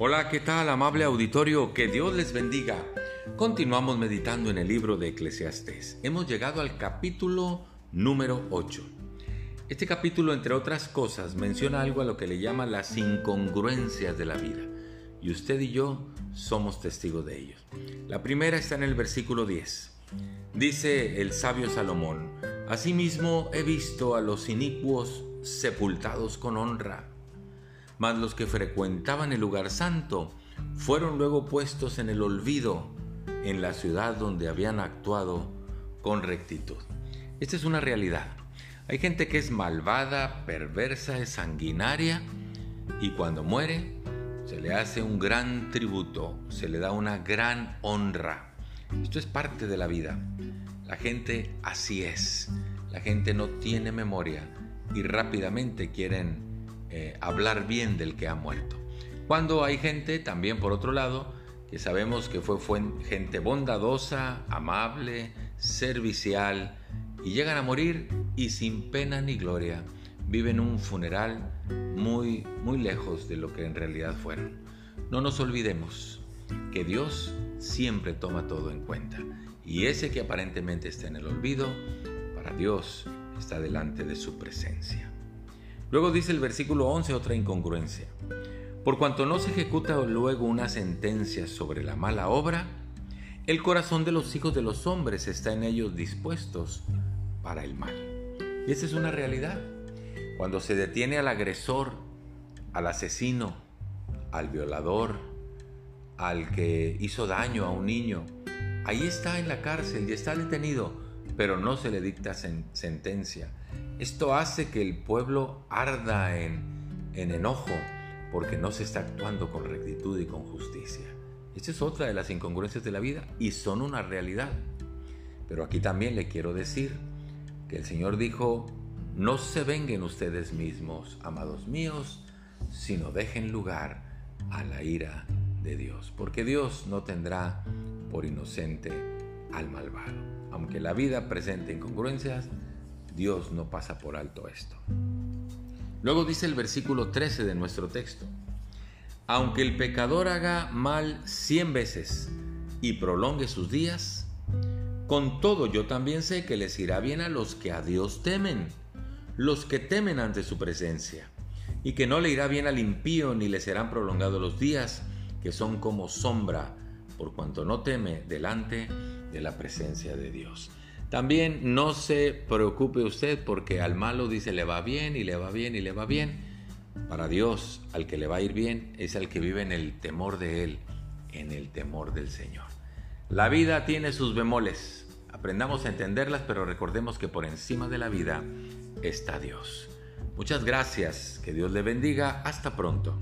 Hola, ¿qué tal amable auditorio? Que Dios les bendiga. Continuamos meditando en el libro de Eclesiastés. Hemos llegado al capítulo número 8. Este capítulo, entre otras cosas, menciona algo a lo que le llama las incongruencias de la vida. Y usted y yo somos testigos de ellos. La primera está en el versículo 10. Dice el sabio Salomón, Asimismo he visto a los inicuos sepultados con honra mas los que frecuentaban el lugar santo fueron luego puestos en el olvido en la ciudad donde habían actuado con rectitud. Esta es una realidad. Hay gente que es malvada, perversa, es sanguinaria y cuando muere se le hace un gran tributo, se le da una gran honra. Esto es parte de la vida. La gente así es. La gente no tiene memoria y rápidamente quieren eh, hablar bien del que ha muerto. Cuando hay gente, también por otro lado, que sabemos que fue, fue gente bondadosa, amable, servicial, y llegan a morir y sin pena ni gloria viven un funeral muy, muy lejos de lo que en realidad fueron. No nos olvidemos que Dios siempre toma todo en cuenta y ese que aparentemente está en el olvido, para Dios está delante de su presencia. Luego dice el versículo 11 otra incongruencia. Por cuanto no se ejecuta luego una sentencia sobre la mala obra, el corazón de los hijos de los hombres está en ellos dispuestos para el mal. Y esa es una realidad. Cuando se detiene al agresor, al asesino, al violador, al que hizo daño a un niño, ahí está en la cárcel y está detenido, pero no se le dicta sentencia. Esto hace que el pueblo arda en, en enojo porque no se está actuando con rectitud y con justicia. Esta es otra de las incongruencias de la vida y son una realidad. Pero aquí también le quiero decir que el Señor dijo, no se venguen ustedes mismos, amados míos, sino dejen lugar a la ira de Dios, porque Dios no tendrá por inocente al malvado. Aunque la vida presente incongruencias, Dios no pasa por alto esto. Luego dice el versículo 13 de nuestro texto, aunque el pecador haga mal cien veces y prolongue sus días, con todo yo también sé que les irá bien a los que a Dios temen, los que temen ante su presencia, y que no le irá bien al impío ni le serán prolongados los días, que son como sombra, por cuanto no teme delante de la presencia de Dios. También no se preocupe usted porque al malo dice le va bien y le va bien y le va bien. Para Dios, al que le va a ir bien es al que vive en el temor de Él, en el temor del Señor. La vida tiene sus bemoles. Aprendamos a entenderlas, pero recordemos que por encima de la vida está Dios. Muchas gracias, que Dios le bendiga. Hasta pronto.